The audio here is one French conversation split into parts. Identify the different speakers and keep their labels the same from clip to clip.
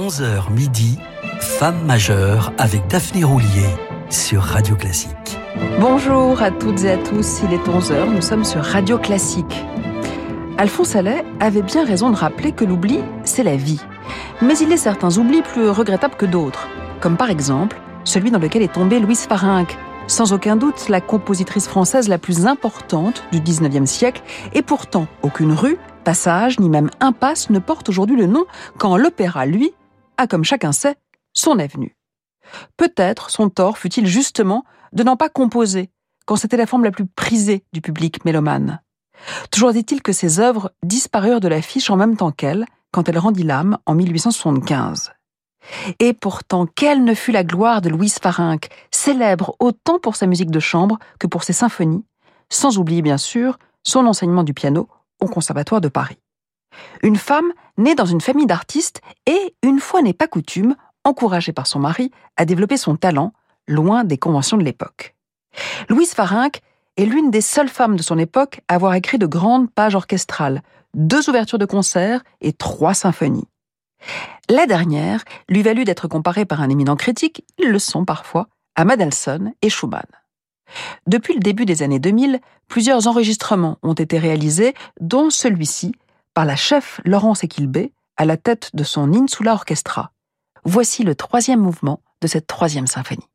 Speaker 1: 11h midi, Femme majeure avec Daphné Roulier sur Radio Classique.
Speaker 2: Bonjour à toutes et à tous, il est 11h, nous sommes sur Radio Classique. Alphonse Allais avait bien raison de rappeler que l'oubli, c'est la vie. Mais il est certains oublis plus regrettables que d'autres, comme par exemple celui dans lequel est tombée Louise Farinck, sans aucun doute la compositrice française la plus importante du 19e siècle, et pourtant aucune rue, passage ni même impasse ne porte aujourd'hui le nom quand l'opéra, lui, comme chacun sait son avenue. Peut-être son tort fut-il justement de n'en pas composer, quand c'était la forme la plus prisée du public mélomane. Toujours est-il que ses œuvres disparurent de l'affiche en même temps qu'elle, quand elle rendit l'âme en 1875. Et pourtant, quelle ne fut la gloire de Louise Farinck, célèbre autant pour sa musique de chambre que pour ses symphonies, sans oublier bien sûr son enseignement du piano au Conservatoire de Paris. Une femme née dans une famille d'artistes et, une fois n'est pas coutume, encouragée par son mari à développer son talent, loin des conventions de l'époque. Louise Farinck est l'une des seules femmes de son époque à avoir écrit de grandes pages orchestrales, deux ouvertures de concerts et trois symphonies. La dernière lui valut d'être comparée par un éminent critique, ils le sont parfois, à Mendelssohn et Schumann. Depuis le début des années 2000, plusieurs enregistrements ont été réalisés, dont celui-ci par la chef Laurence Equilbé à la tête de son Insula Orchestra. Voici le troisième mouvement de cette troisième symphonie.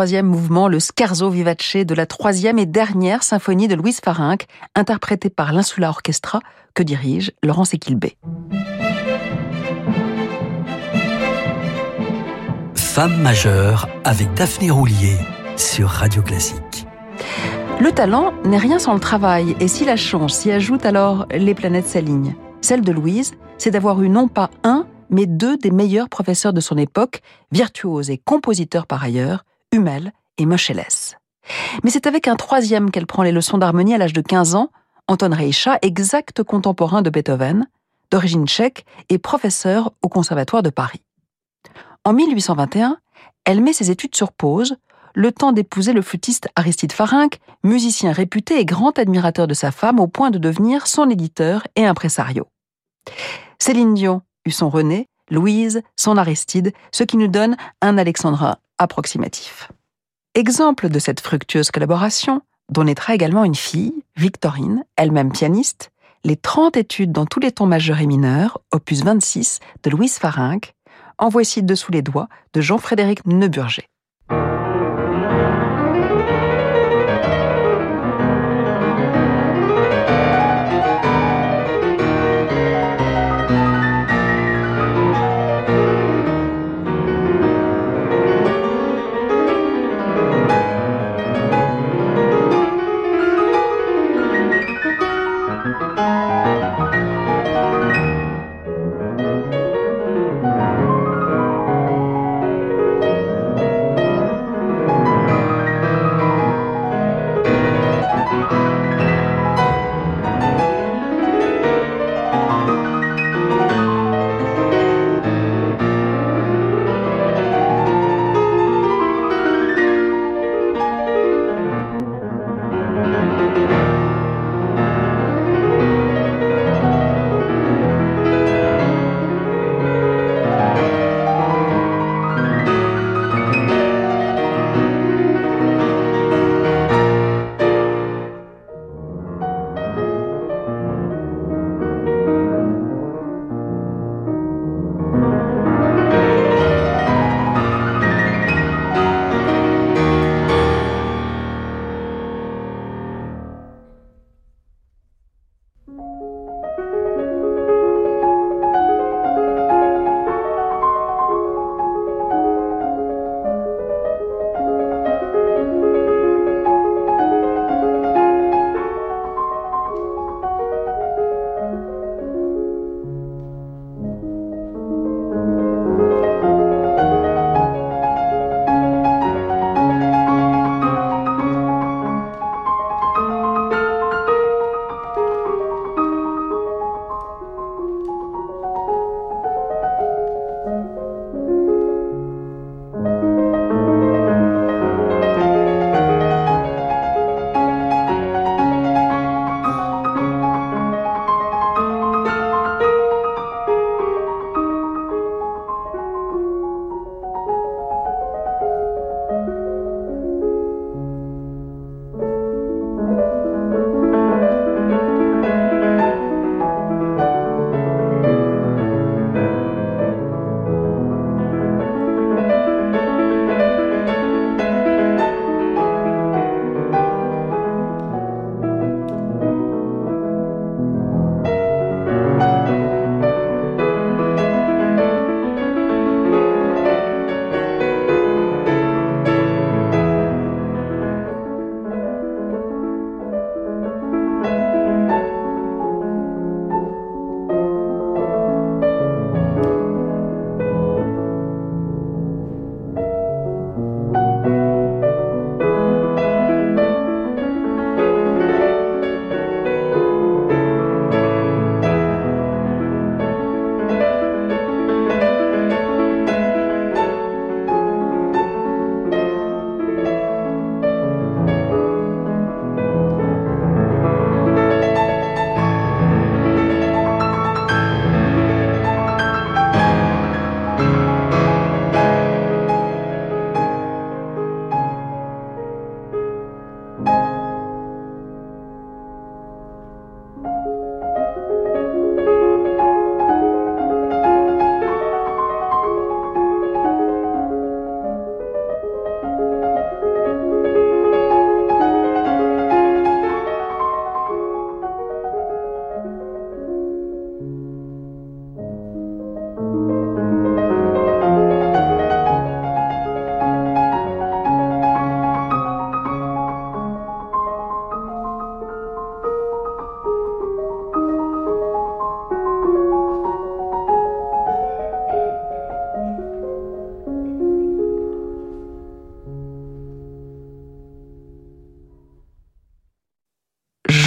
Speaker 2: Troisième mouvement, le Scarzo Vivace de la troisième et dernière symphonie de Louise Farinck, interprétée par l'Insula Orchestra que dirige Laurence Equilbé.
Speaker 1: Femme majeure avec Daphné Roulier sur Radio Classique.
Speaker 2: Le talent n'est rien sans le travail, et si la chance s'y ajoute, alors les planètes s'alignent. Celle de Louise, c'est d'avoir eu non pas un, mais deux des meilleurs professeurs de son époque, virtuoses et compositeurs par ailleurs, Hummel et Moscheles. Mais c'est avec un troisième qu'elle prend les leçons d'harmonie à l'âge de 15 ans, Anton Reicha, exact contemporain de Beethoven, d'origine tchèque et professeur au Conservatoire de Paris. En 1821, elle met ses études sur pause, le temps d'épouser le flûtiste Aristide Farinck, musicien réputé et grand admirateur de sa femme au point de devenir son éditeur et impresario. Céline Dion eut son René, Louise son Aristide, ce qui nous donne un Alexandra approximatif. Exemple de cette fructueuse collaboration, dont naîtra également une fille, Victorine, elle-même pianiste, les 30 études dans tous les tons majeurs et mineurs, opus 26 de Louise Farinck, en voici dessous les doigts de Jean-Frédéric Neuburger.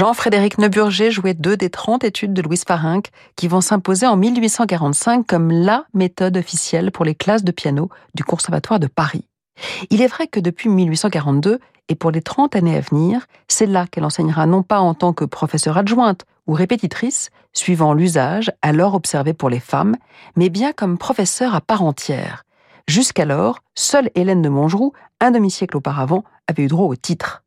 Speaker 2: Jean-Frédéric Neuburger jouait deux des 30 études de Louise Farinck qui vont s'imposer en 1845 comme la méthode officielle pour les classes de piano du Conservatoire de Paris. Il est vrai que depuis 1842, et pour les 30 années à venir, c'est là qu'elle enseignera non pas en tant que professeure adjointe ou répétitrice, suivant l'usage alors observé pour les femmes, mais bien comme professeure à part entière. Jusqu'alors, seule Hélène de Montgeroux, un demi-siècle auparavant, avait eu droit au titre.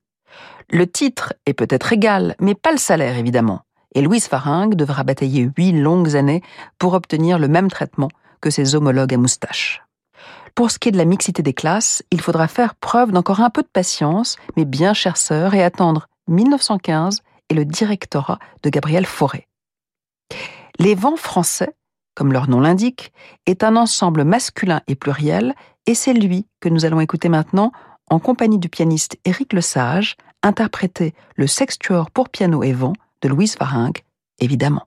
Speaker 2: Le titre est peut-être égal, mais pas le salaire évidemment. Et Louise Faringue devra batailler huit longues années pour obtenir le même traitement que ses homologues à moustache. Pour ce qui est de la mixité des classes, il faudra faire preuve d'encore un peu de patience, mais bien chère sœur, et attendre 1915 et le directorat de Gabriel Fauré. Les vents français, comme leur nom l'indique, est un ensemble masculin et pluriel, et c'est lui que nous allons écouter maintenant en compagnie du pianiste Éric Lesage, interpréter le sextuor pour piano et vent de Louise Faringue, évidemment.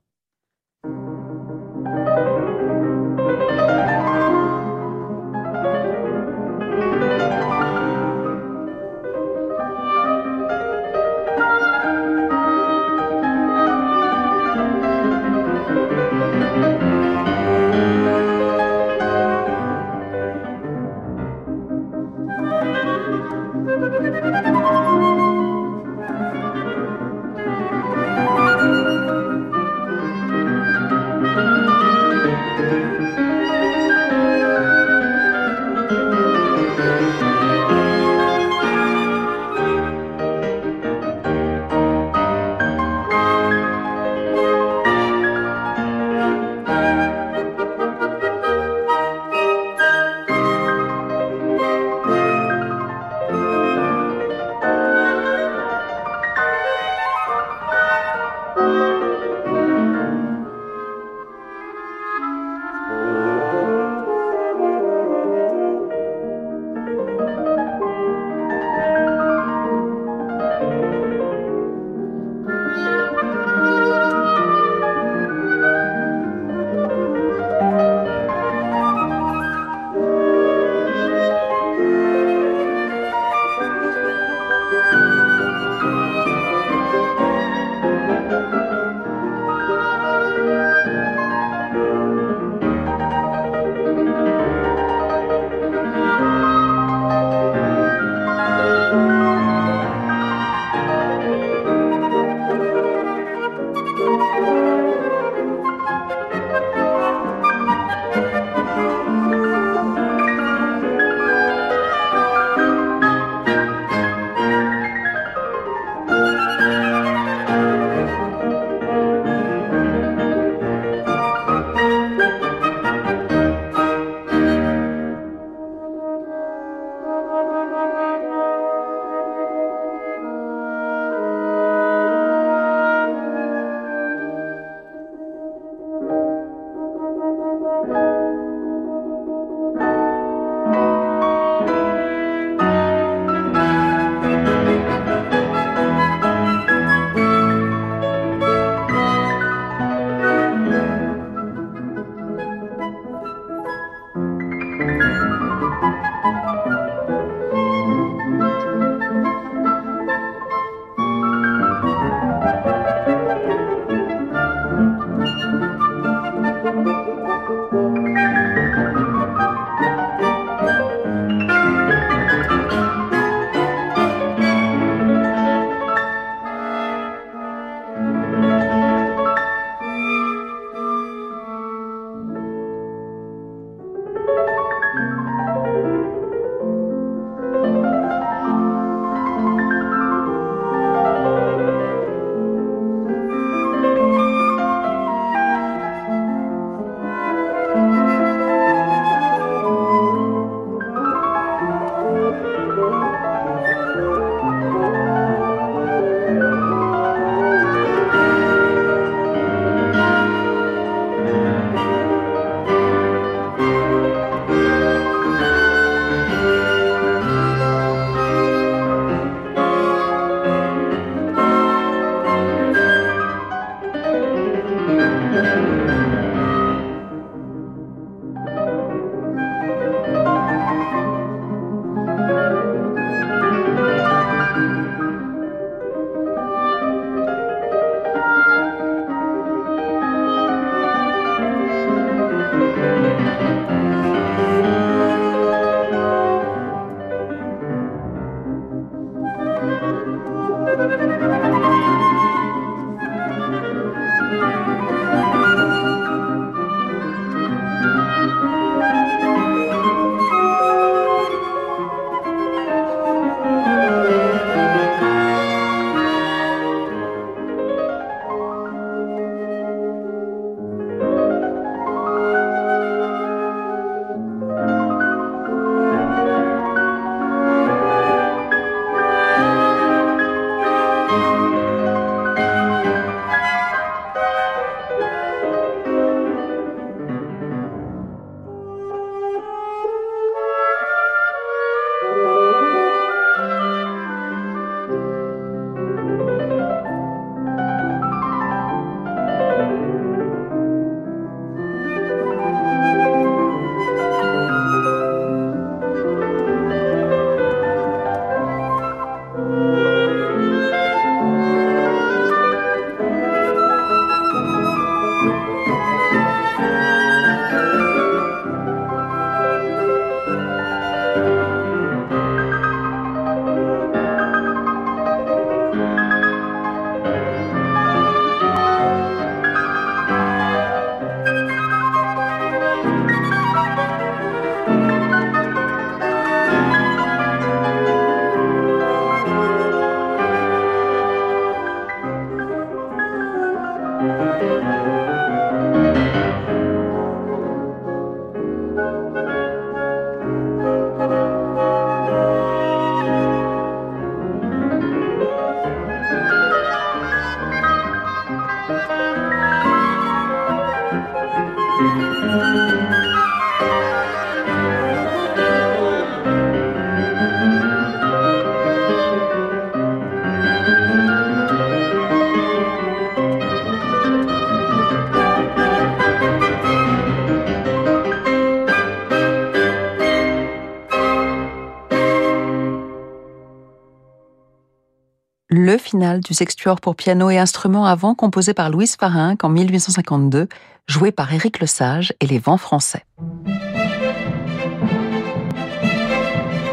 Speaker 2: Du sextuor pour piano et instruments avant composé par Louise Farinck en 1852, joué par Éric Lesage et les Vents français.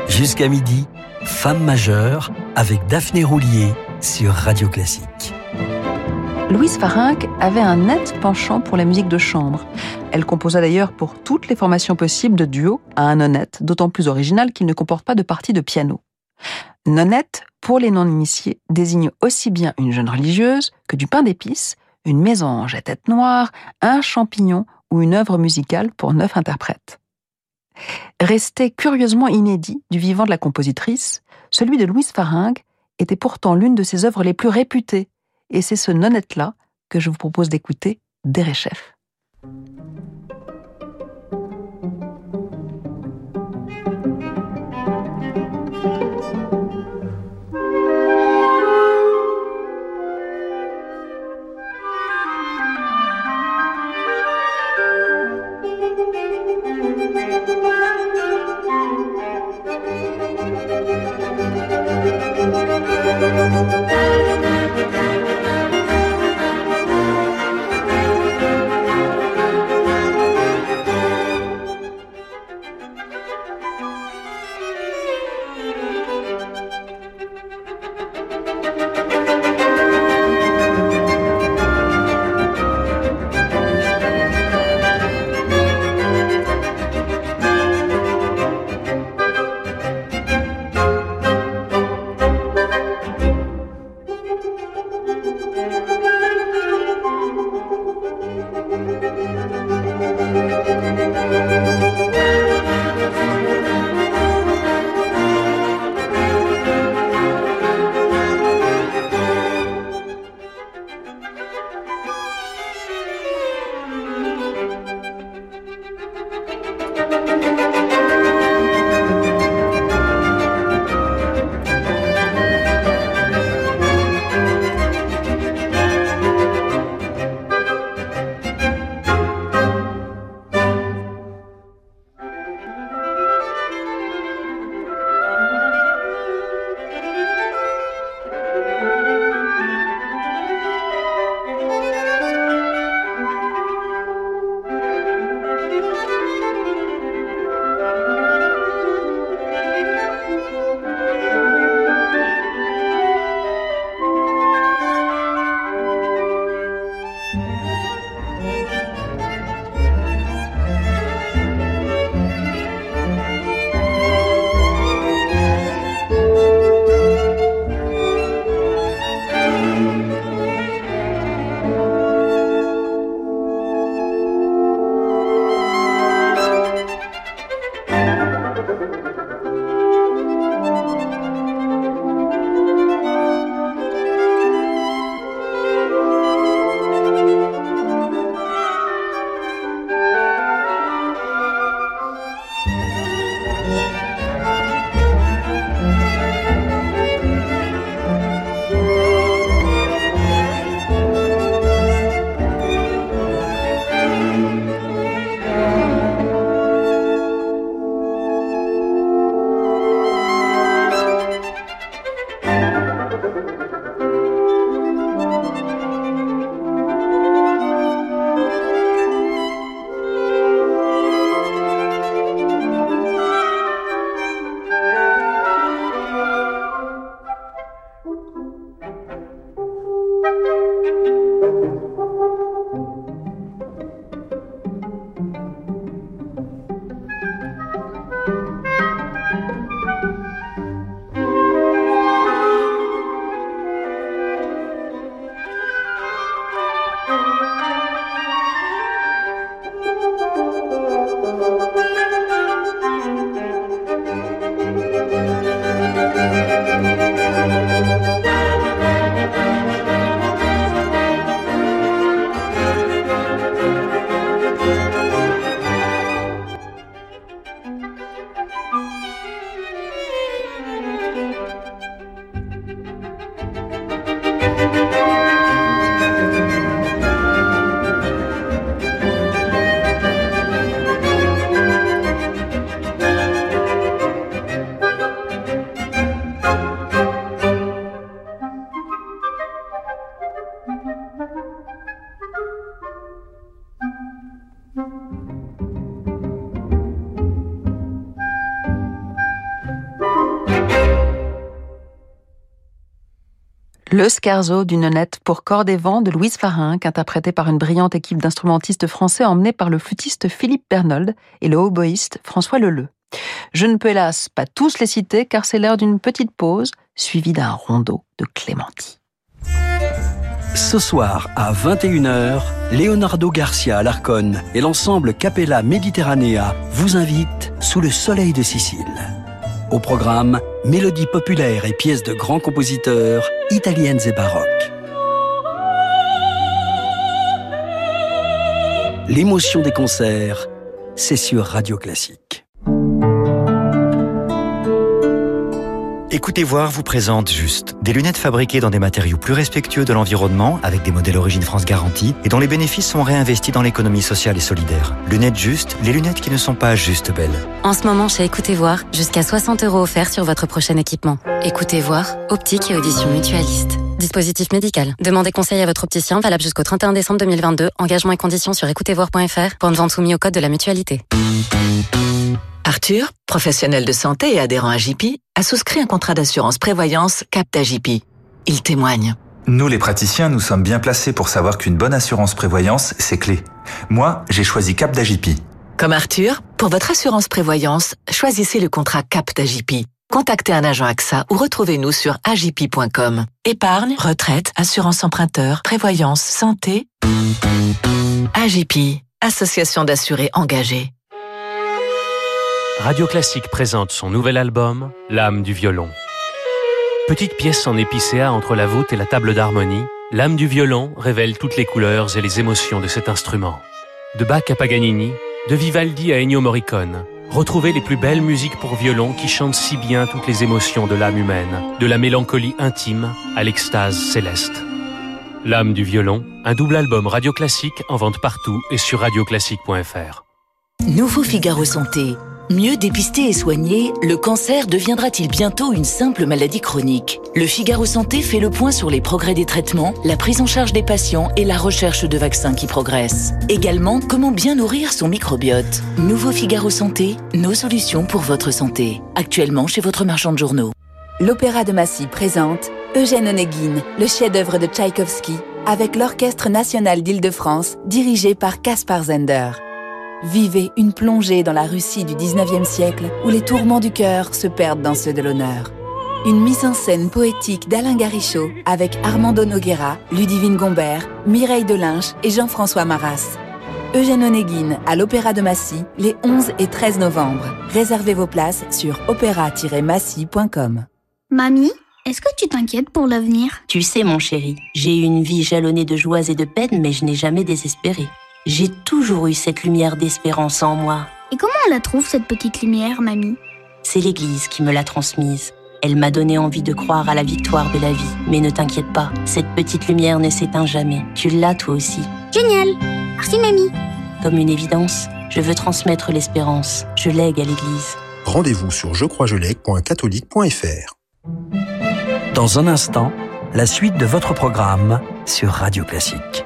Speaker 1: Jusqu'à midi, Femme majeure avec Daphné Roulier sur Radio Classique.
Speaker 2: Louise Farinck avait un net penchant pour la musique de chambre. Elle composa d'ailleurs pour toutes les formations possibles de duo à un honnête, d'autant plus original qu'il ne comporte pas de partie de piano. Nonnette, pour les non-initiés, désigne aussi bien une jeune religieuse que du pain d'épices, une mésange à tête noire, un champignon ou une œuvre musicale pour neuf interprètes. Resté curieusement inédit du vivant de la compositrice, celui de Louise Faringue était pourtant l'une de ses œuvres les plus réputées, et c'est ce nonnette-là que je vous propose d'écouter d'Erechef. Le Scherzo d'une nonnette pour cordes et vent de Louise Farinck, interprété par une brillante équipe d'instrumentistes français emmenés par le flûtiste Philippe Bernold et le hautboïste François Leleu. Je ne peux hélas pas tous les citer car c'est l'heure d'une petite pause suivie d'un rondeau de Clémenti.
Speaker 1: Ce soir à 21h, Leonardo Garcia Alarcon et l'ensemble Capella Mediterranea vous invitent sous le soleil de Sicile. Au programme, mélodies populaires et pièces de grands compositeurs, italiennes et baroques. L'émotion des concerts, c'est sur Radio Classique.
Speaker 3: Écoutez voir vous présente Juste. Des lunettes fabriquées dans des matériaux plus respectueux de l'environnement, avec des modèles Origine France garantie, et dont les bénéfices sont réinvestis dans l'économie sociale et solidaire. Lunettes Juste, les lunettes qui ne sont pas juste belles.
Speaker 4: En ce moment, chez Écoutez voir, jusqu'à 60 euros offerts sur votre prochain équipement. Écoutez voir, optique et audition mutualiste. Dispositif médical. Demandez conseil à votre opticien, valable jusqu'au 31 décembre 2022. Engagement et conditions sur écoutezvoir.fr. Point de vente soumis au code de la mutualité.
Speaker 5: Arthur, professionnel de santé et adhérent à JP, a souscrit un contrat d'assurance prévoyance Capta JP. Il témoigne.
Speaker 6: Nous, les praticiens, nous sommes bien placés pour savoir qu'une bonne assurance prévoyance, c'est clé. Moi, j'ai choisi Cap
Speaker 5: Comme Arthur, pour votre assurance prévoyance, choisissez le contrat Cap Contactez un agent AXA ou retrouvez-nous sur agip.com. Épargne, retraite, assurance emprunteur, prévoyance, santé. AGP, Association d'assurés engagés.
Speaker 7: Radio Classique présente son nouvel album, L'âme du violon. Petite pièce en épicéa entre la voûte et la table d'harmonie, L'âme du violon révèle toutes les couleurs et les émotions de cet instrument. De Bach à Paganini, de Vivaldi à Ennio Morricone, retrouvez les plus belles musiques pour violon qui chantent si bien toutes les émotions de l'âme humaine, de la mélancolie intime à l'extase céleste. L'âme du violon, un double album radio classique en vente partout et sur radioclassique.fr.
Speaker 8: Nouveau Figaro Santé Mieux dépister et soigner, le cancer deviendra-t-il bientôt une simple maladie chronique? Le Figaro Santé fait le point sur les progrès des traitements, la prise en charge des patients et la recherche de vaccins qui progressent. Également, comment bien nourrir son microbiote. Nouveau Figaro Santé, nos solutions pour votre santé. Actuellement chez votre marchand de journaux.
Speaker 9: L'Opéra de Massy présente Eugène Onegin, le chef-d'œuvre de Tchaïkovski, avec l'Orchestre national d'Île-de-France, dirigé par Kaspar Zender. Vivez une plongée dans la Russie du 19e siècle où les tourments du cœur se perdent dans ceux de l'honneur. Une mise en scène poétique d'Alain Garichaud avec Armando Noguera, Ludivine Gombert, Mireille Delinche et Jean-François Maras. Eugène Onegin à l'Opéra de Massy les 11 et 13 novembre. Réservez vos places sur opéra-massy.com.
Speaker 10: Mamie, est-ce que tu t'inquiètes pour l'avenir?
Speaker 11: Tu sais mon chéri, j'ai eu une vie jalonnée de joies et de peines mais je n'ai jamais désespéré. J'ai toujours eu cette lumière d'espérance en moi.
Speaker 10: Et comment on la trouve, cette petite lumière, mamie?
Speaker 11: C'est l'Église qui me l'a transmise. Elle m'a donné envie de croire à la victoire de la vie. Mais ne t'inquiète pas, cette petite lumière ne s'éteint jamais. Tu l'as toi aussi.
Speaker 10: Génial Merci, mamie
Speaker 11: Comme une évidence, je veux transmettre l'espérance. Je lègue à l'Église.
Speaker 12: Rendez-vous sur jecroisjelègue.catholique.fr
Speaker 1: Dans un instant, la suite de votre programme sur Radio Classique.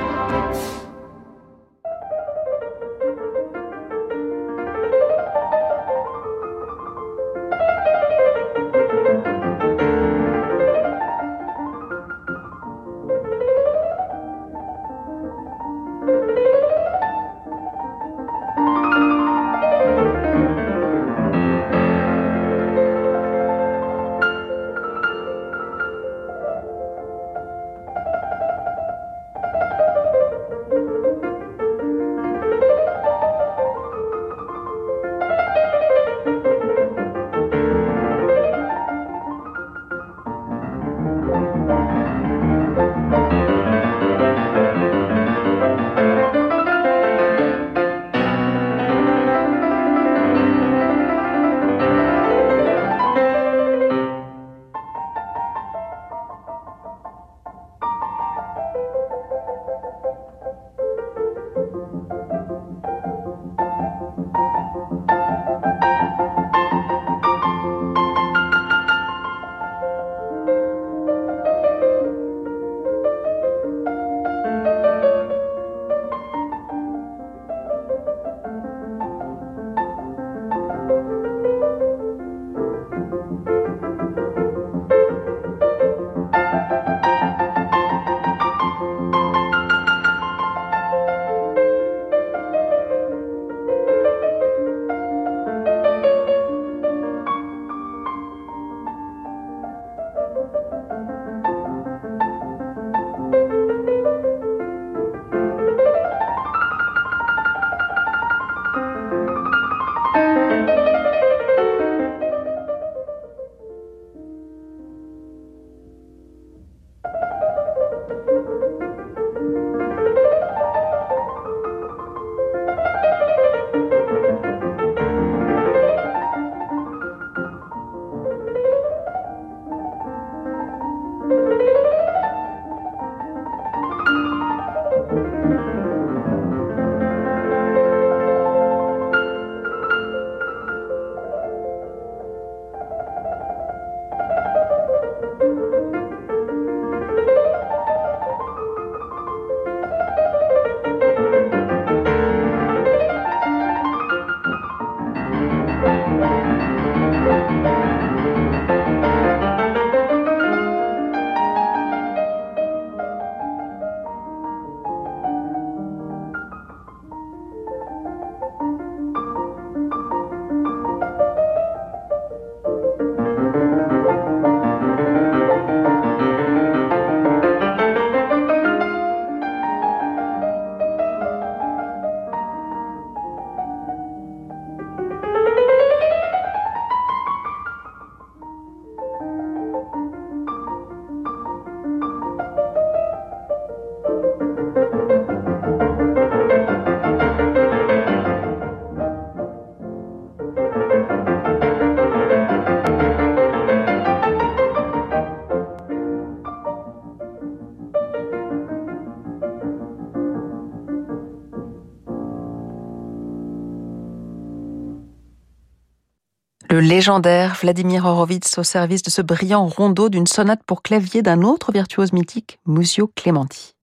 Speaker 2: Légendaire Vladimir Horowitz au service de ce brillant rondeau d'une sonate pour clavier d'un autre virtuose mythique, Musio Clementi.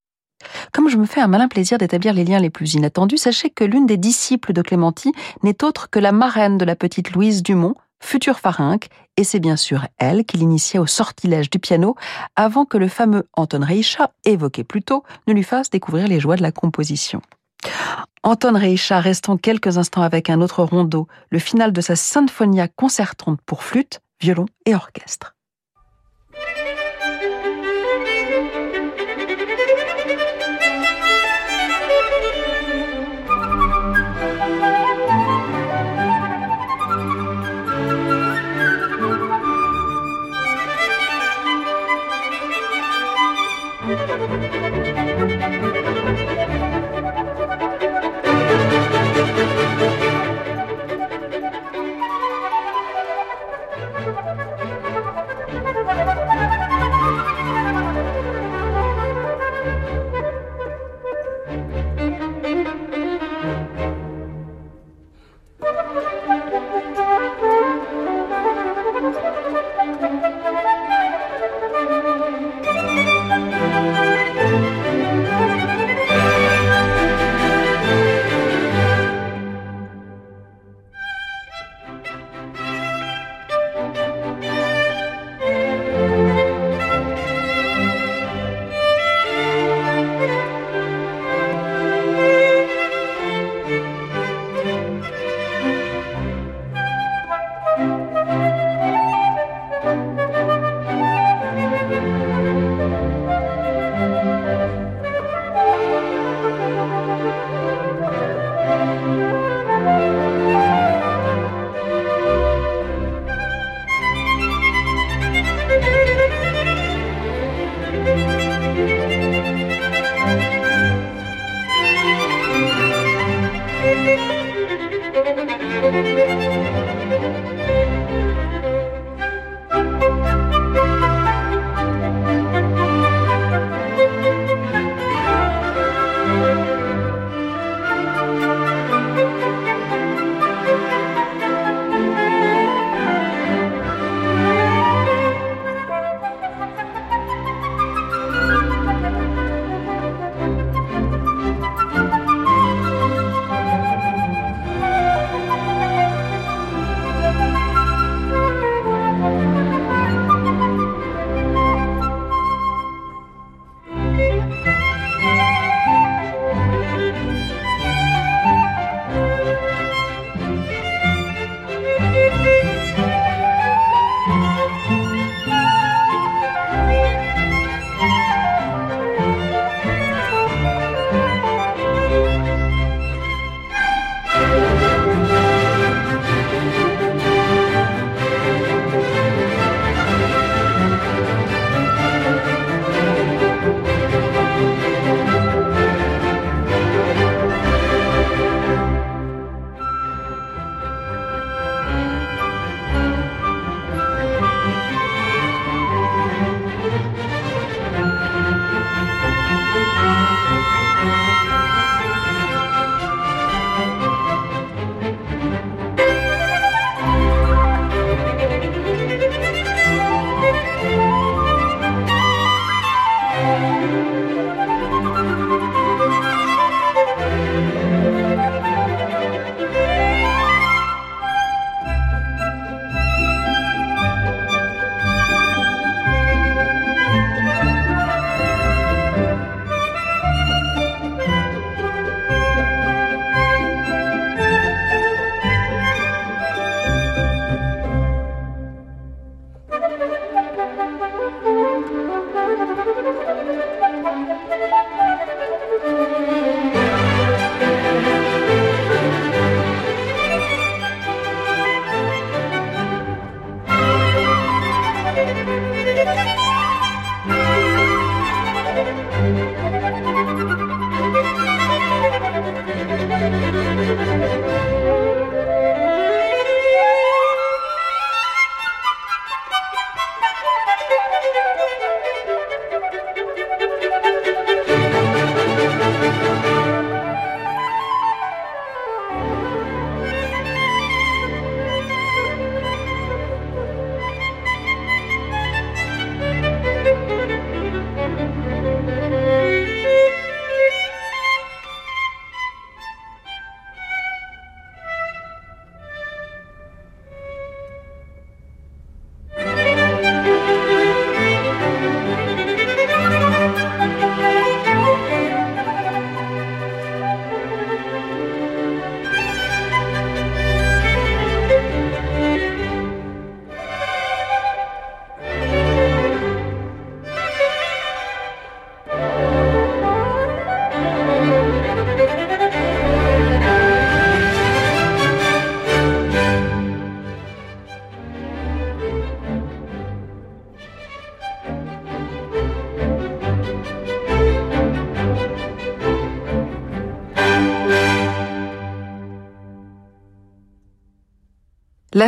Speaker 2: Comme je me fais un malin plaisir d'établir les liens les plus inattendus, sachez que l'une des disciples de Clementi n'est autre que la marraine de la petite Louise Dumont, future pharynque, et c'est bien sûr elle qui l'initia au sortilège du piano avant que le fameux Anton Reicha, évoqué plus tôt, ne lui fasse découvrir les joies de la composition. Anton Reicha restons quelques instants avec un autre rondeau, le final de sa Sinfonia concertante pour flûte, violon et orchestre.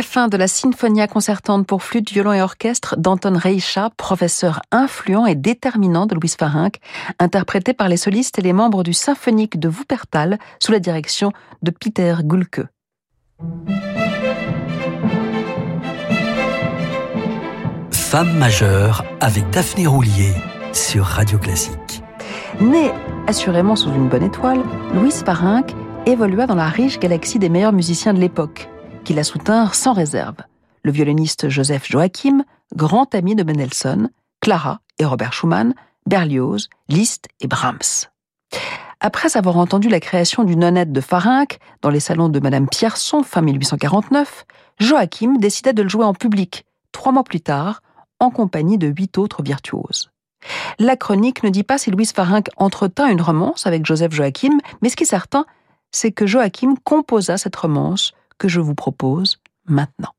Speaker 2: La fin de la Sinfonia concertante pour flûte, violon et orchestre d'Anton Reicha, professeur influent et déterminant de Louis Farinck, interprété par les solistes et les membres du symphonique de Wuppertal sous la direction de Peter Gulke.
Speaker 1: Femme majeure avec Daphné Roulier sur Radio Classique.
Speaker 2: Né assurément sous une bonne étoile, Louis Farinck évolua dans la riche galaxie des meilleurs musiciens de l'époque qui la soutinrent sans réserve. Le violoniste Joseph Joachim, grand ami de Mendelssohn, Clara et Robert Schumann, Berlioz, Liszt et Brahms. Après avoir entendu la création du nonnette de Farinck dans les salons de Madame Pierson fin 1849, Joachim décida de le jouer en public, trois mois plus tard, en compagnie de huit autres virtuoses. La chronique ne dit pas si Louise Farinck entretint une romance avec Joseph Joachim, mais ce qui est certain, c'est que Joachim composa cette romance que je vous propose maintenant.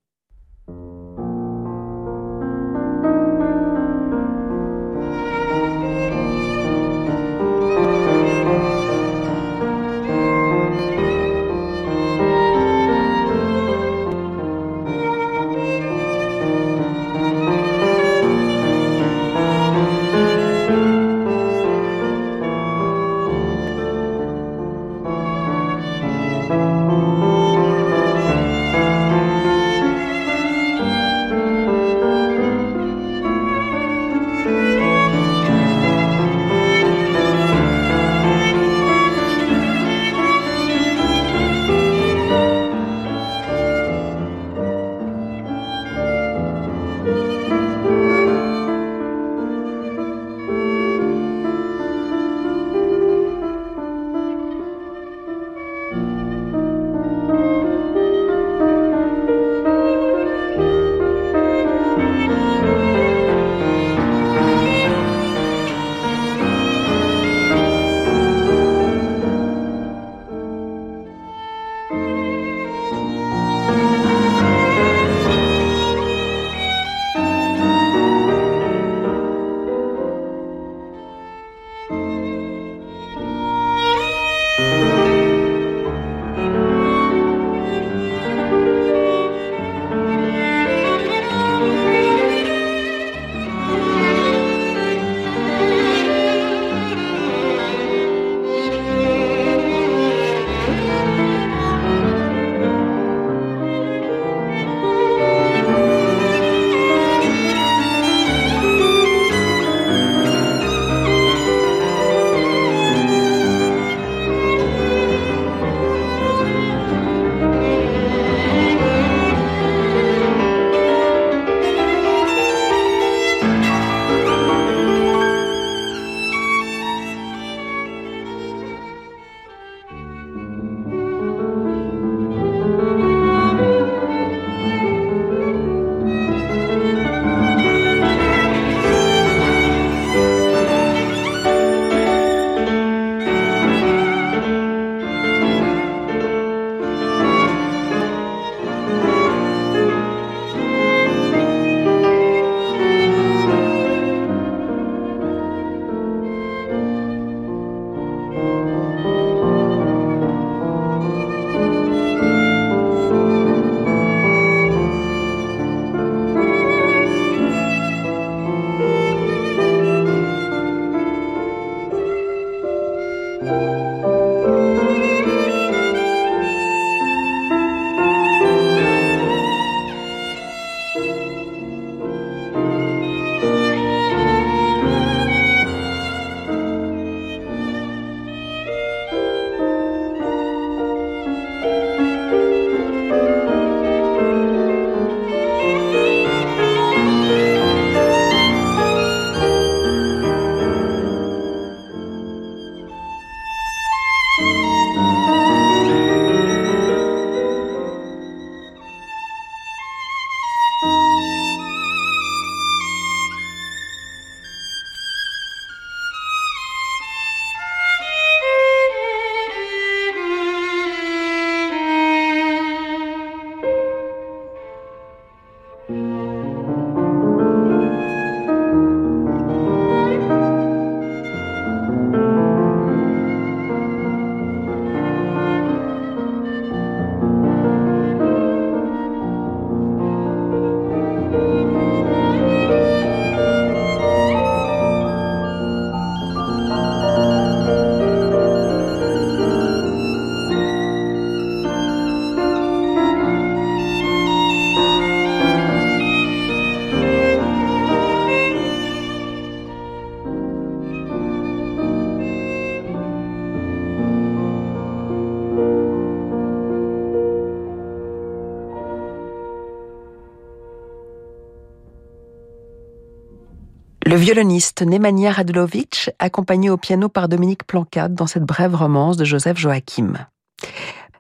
Speaker 2: Le violoniste Nemanja Radulovic, accompagné au piano par Dominique Plancade dans cette brève romance de Joseph Joachim.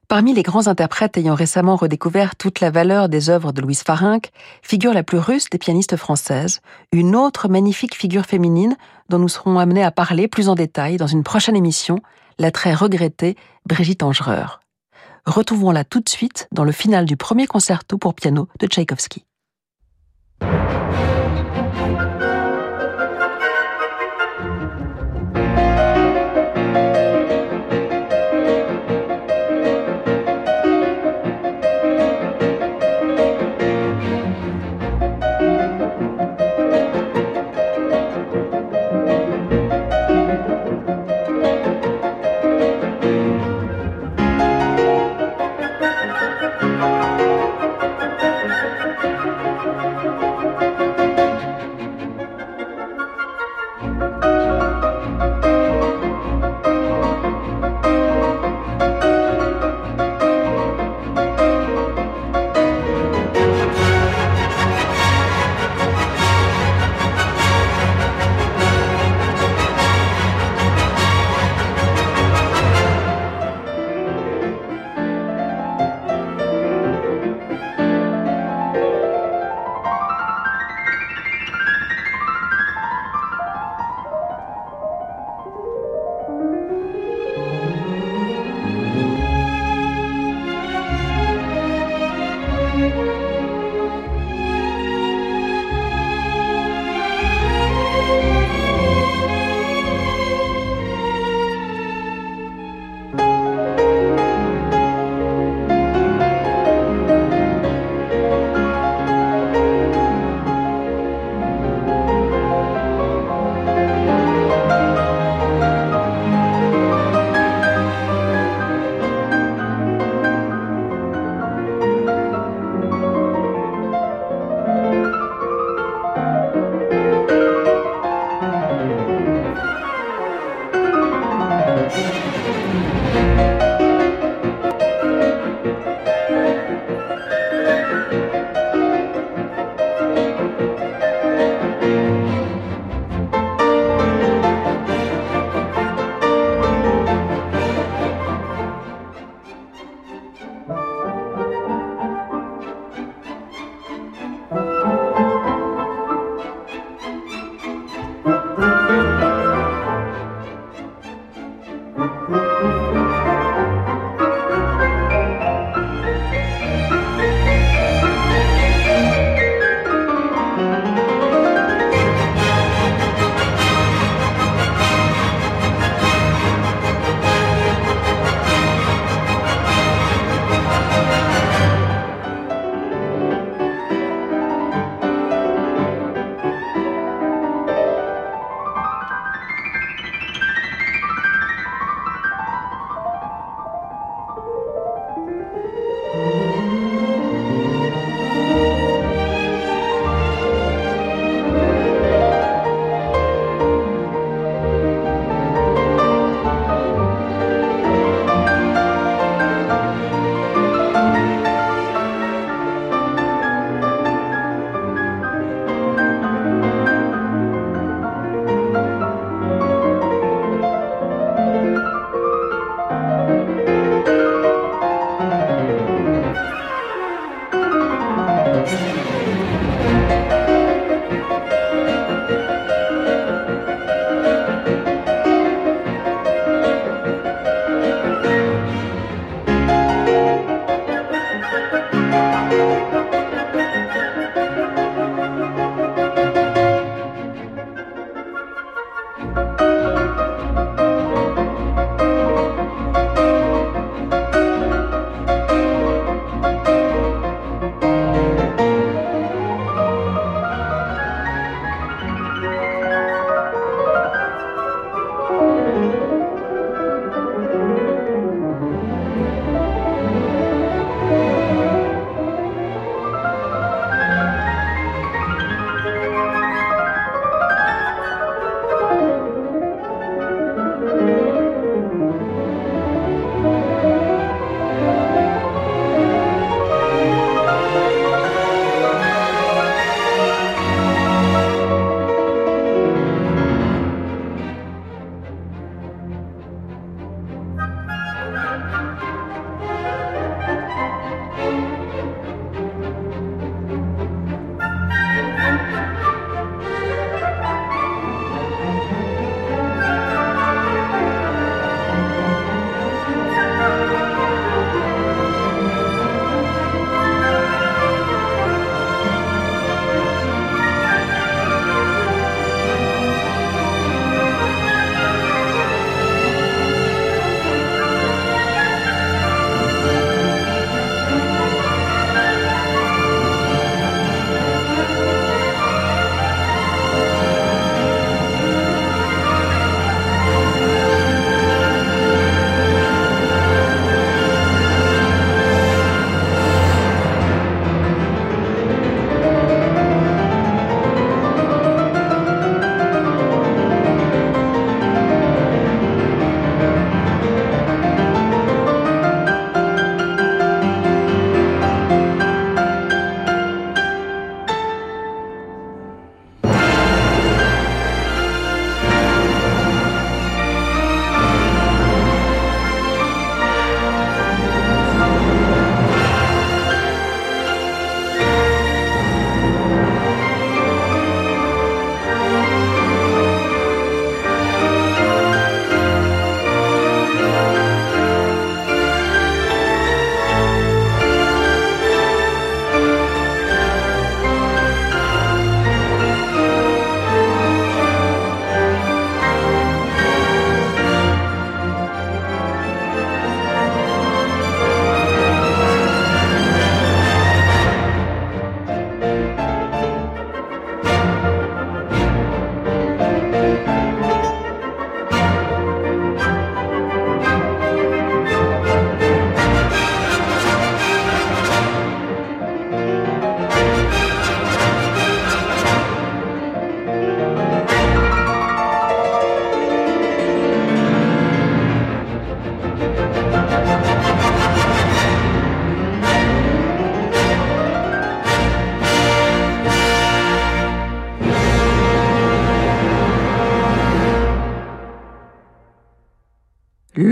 Speaker 2: Parmi les grands interprètes ayant récemment redécouvert toute la valeur des œuvres de Louise Farinck, figure la plus russe des pianistes françaises, une autre magnifique figure féminine dont nous serons amenés à parler plus en détail dans une prochaine émission, la très regrettée Brigitte Angereur. Retrouvons-la tout de suite dans le final du premier concerto pour piano de Tchaïkovski.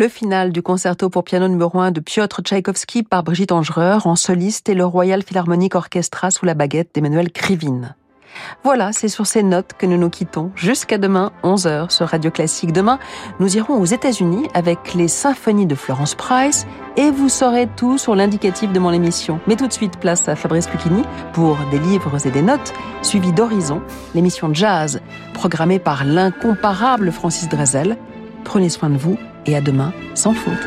Speaker 2: Le final du concerto pour piano numéro 1 de Piotr Tchaïkovski par Brigitte Angereur en soliste et le Royal Philharmonic Orchestra sous la baguette d'Emmanuel Krivine. Voilà, c'est sur ces notes que nous nous quittons. Jusqu'à demain, 11h sur Radio Classique. Demain, nous irons aux États-Unis avec les symphonies de Florence Price et vous saurez tout sur l'indicatif de mon émission. Mais tout de suite, place à Fabrice Lucchini pour des livres et des notes, suivi d'Horizon, l'émission jazz programmée par l'incomparable Francis Drezel. Prenez soin de vous et à demain sans faute.